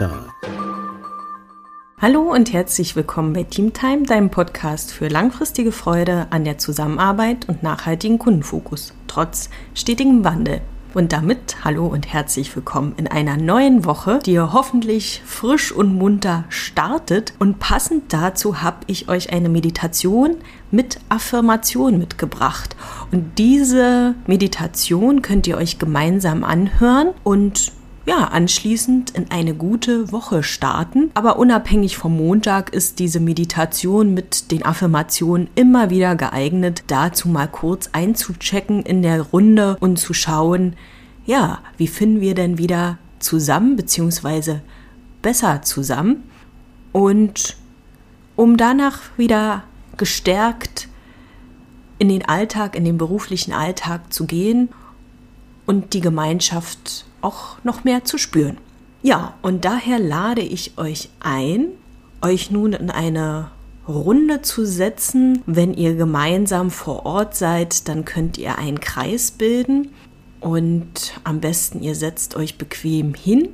Tag. Hallo und herzlich willkommen bei Teamtime, deinem Podcast für langfristige Freude an der Zusammenarbeit und nachhaltigen Kundenfokus, trotz stetigem Wandel. Und damit hallo und herzlich willkommen in einer neuen Woche, die ihr hoffentlich frisch und munter startet. Und passend dazu habe ich euch eine Meditation mit Affirmation mitgebracht. Und diese Meditation könnt ihr euch gemeinsam anhören und ja, anschließend in eine gute Woche starten. Aber unabhängig vom Montag ist diese Meditation mit den Affirmationen immer wieder geeignet, dazu mal kurz einzuchecken in der Runde und zu schauen, ja, wie finden wir denn wieder zusammen, beziehungsweise besser zusammen. Und um danach wieder gestärkt in den Alltag, in den beruflichen Alltag zu gehen und die Gemeinschaft auch noch mehr zu spüren. Ja, und daher lade ich euch ein, euch nun in eine Runde zu setzen. Wenn ihr gemeinsam vor Ort seid, dann könnt ihr einen Kreis bilden und am besten ihr setzt euch bequem hin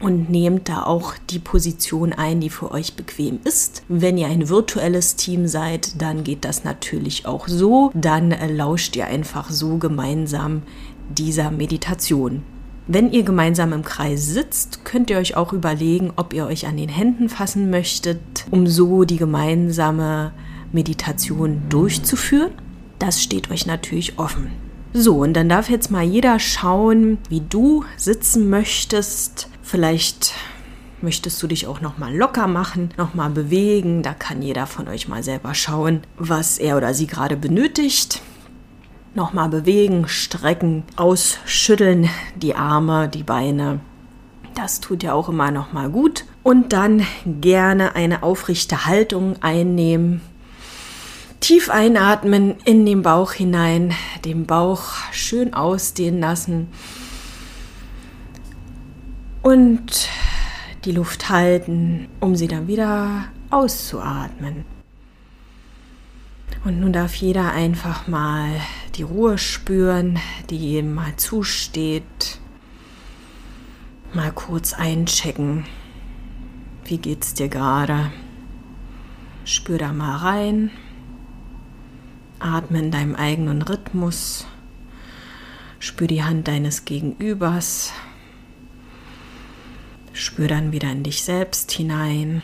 und nehmt da auch die Position ein, die für euch bequem ist. Wenn ihr ein virtuelles Team seid, dann geht das natürlich auch so. Dann lauscht ihr einfach so gemeinsam dieser Meditation. Wenn ihr gemeinsam im Kreis sitzt, könnt ihr euch auch überlegen, ob ihr euch an den Händen fassen möchtet, um so die gemeinsame Meditation durchzuführen. Das steht euch natürlich offen. So, und dann darf jetzt mal jeder schauen, wie du sitzen möchtest. Vielleicht möchtest du dich auch noch mal locker machen, noch mal bewegen. Da kann jeder von euch mal selber schauen, was er oder sie gerade benötigt. Nochmal bewegen, strecken, ausschütteln, die Arme, die Beine. Das tut ja auch immer noch mal gut. Und dann gerne eine aufrichte Haltung einnehmen. Tief einatmen in den Bauch hinein, den Bauch schön ausdehnen lassen. Und die Luft halten, um sie dann wieder auszuatmen. Und nun darf jeder einfach mal die Ruhe spüren, die ihm mal zusteht. Mal kurz einchecken. Wie geht's dir gerade? Spür da mal rein. Atme in deinem eigenen Rhythmus. Spür die Hand deines Gegenübers. Spür dann wieder in dich selbst hinein.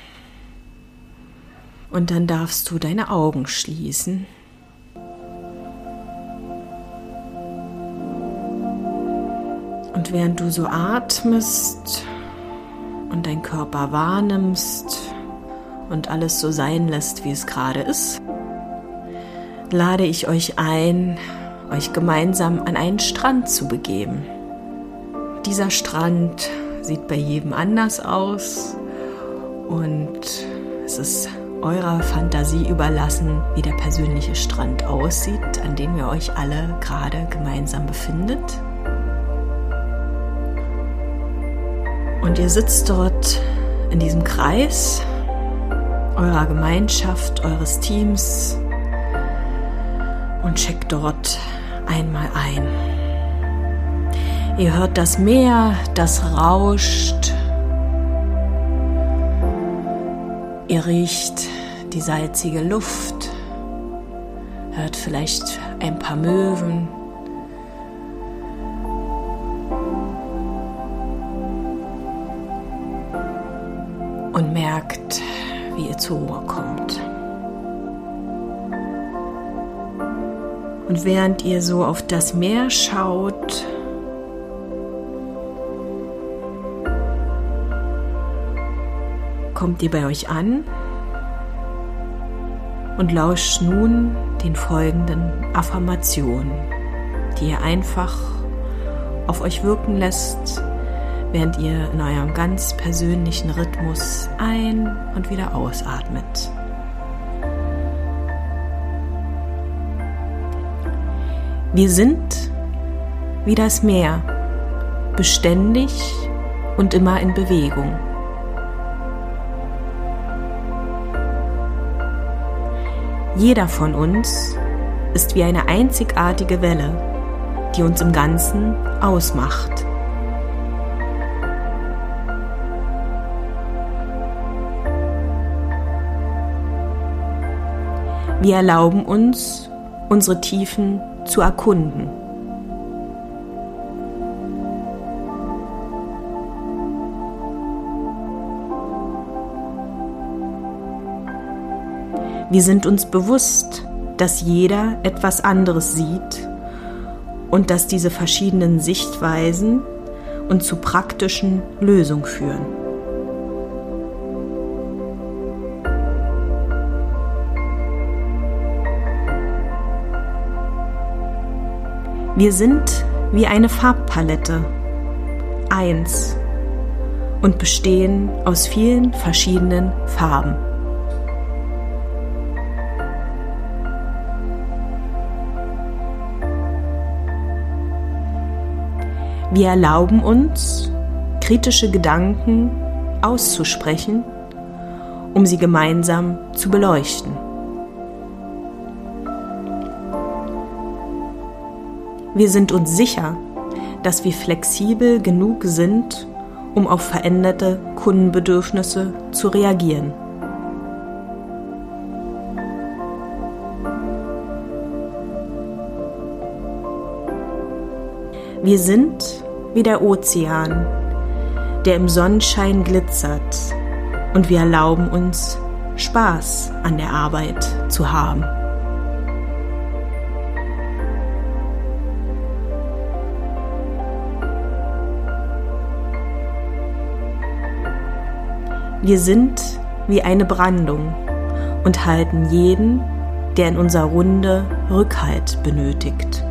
Und dann darfst du deine Augen schließen. Und während du so atmest und dein Körper wahrnimmst und alles so sein lässt, wie es gerade ist, lade ich euch ein, euch gemeinsam an einen Strand zu begeben. Dieser Strand sieht bei jedem anders aus und es ist eurer Fantasie überlassen, wie der persönliche Strand aussieht, an dem ihr euch alle gerade gemeinsam befindet. Und ihr sitzt dort in diesem Kreis eurer Gemeinschaft, eures Teams und checkt dort einmal ein. Ihr hört das Meer, das rauscht. Ihr riecht die salzige Luft, hört vielleicht ein paar Möwen. Und merkt, wie ihr zur Ruhe kommt. Und während ihr so auf das Meer schaut, kommt ihr bei euch an und lauscht nun den folgenden Affirmationen, die ihr einfach auf euch wirken lässt, während ihr in eurem ganz persönlichen Rhythmus ein- und wieder ausatmet. Wir sind wie das Meer, beständig und immer in Bewegung. Jeder von uns ist wie eine einzigartige Welle, die uns im Ganzen ausmacht. Wir erlauben uns, unsere Tiefen zu erkunden. Wir sind uns bewusst, dass jeder etwas anderes sieht und dass diese verschiedenen Sichtweisen uns zu praktischen Lösungen führen. Wir sind wie eine Farbpalette, eins und bestehen aus vielen verschiedenen Farben. Wir erlauben uns, kritische Gedanken auszusprechen, um sie gemeinsam zu beleuchten. Wir sind uns sicher, dass wir flexibel genug sind, um auf veränderte Kundenbedürfnisse zu reagieren. Wir sind wie der Ozean, der im Sonnenschein glitzert, und wir erlauben uns Spaß an der Arbeit zu haben. Wir sind wie eine Brandung und halten jeden, der in unserer Runde Rückhalt benötigt.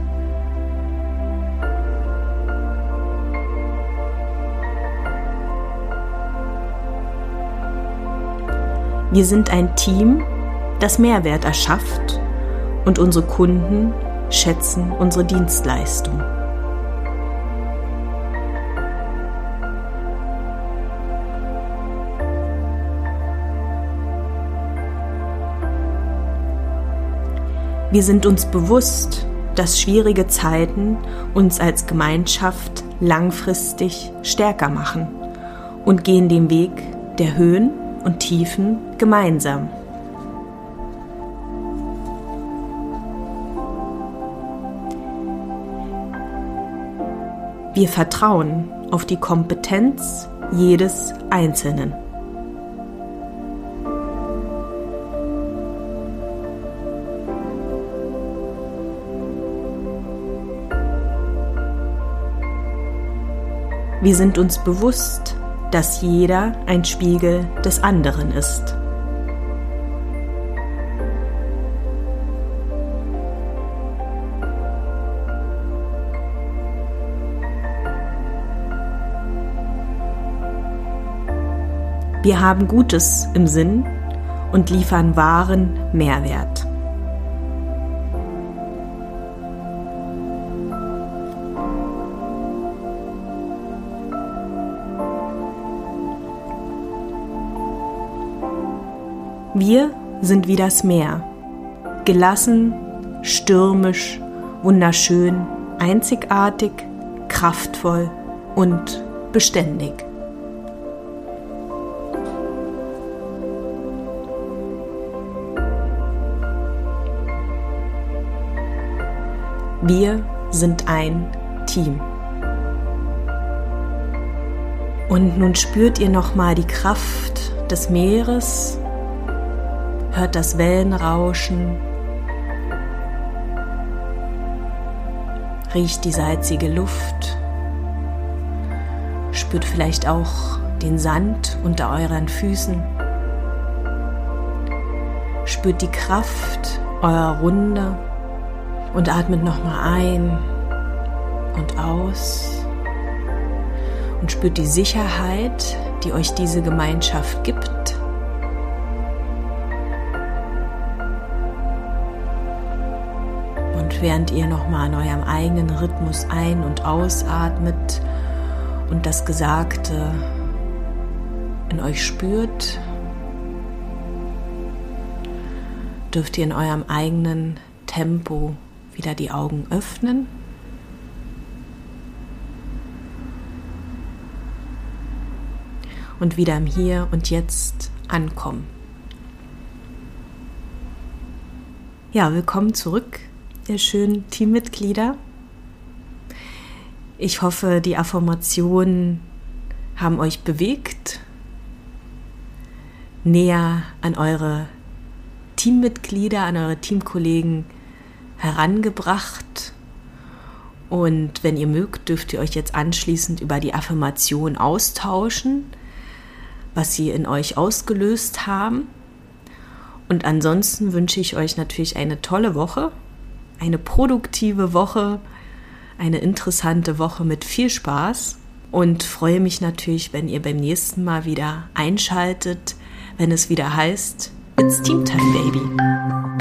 Wir sind ein Team, das Mehrwert erschafft und unsere Kunden schätzen unsere Dienstleistung. Wir sind uns bewusst, dass schwierige Zeiten uns als Gemeinschaft langfristig stärker machen und gehen den Weg der Höhen und Tiefen gemeinsam. Wir vertrauen auf die Kompetenz jedes Einzelnen. Wir sind uns bewusst, dass jeder ein Spiegel des anderen ist. Wir haben Gutes im Sinn und liefern wahren Mehrwert. Wir sind wie das Meer, gelassen, stürmisch, wunderschön, einzigartig, kraftvoll und beständig. Wir sind ein Team. Und nun spürt ihr noch mal die Kraft des Meeres hört das Wellenrauschen, riecht die salzige Luft, spürt vielleicht auch den Sand unter euren Füßen, spürt die Kraft eurer Runde und atmet nochmal ein und aus und spürt die Sicherheit, die euch diese Gemeinschaft gibt während ihr nochmal an eurem eigenen Rhythmus ein- und ausatmet und das Gesagte in euch spürt, dürft ihr in eurem eigenen Tempo wieder die Augen öffnen. Und wieder im Hier und Jetzt ankommen. Ja, willkommen zurück, ihr schönen Teammitglieder. Ich hoffe, die Affirmationen haben euch bewegt, näher an eure Teammitglieder, an eure Teamkollegen herangebracht. Und wenn ihr mögt, dürft ihr euch jetzt anschließend über die Affirmation austauschen, was sie in euch ausgelöst haben. Und ansonsten wünsche ich euch natürlich eine tolle Woche, eine produktive Woche, eine interessante Woche mit viel Spaß und freue mich natürlich, wenn ihr beim nächsten Mal wieder einschaltet, wenn es wieder heißt, It's Team Time, Baby.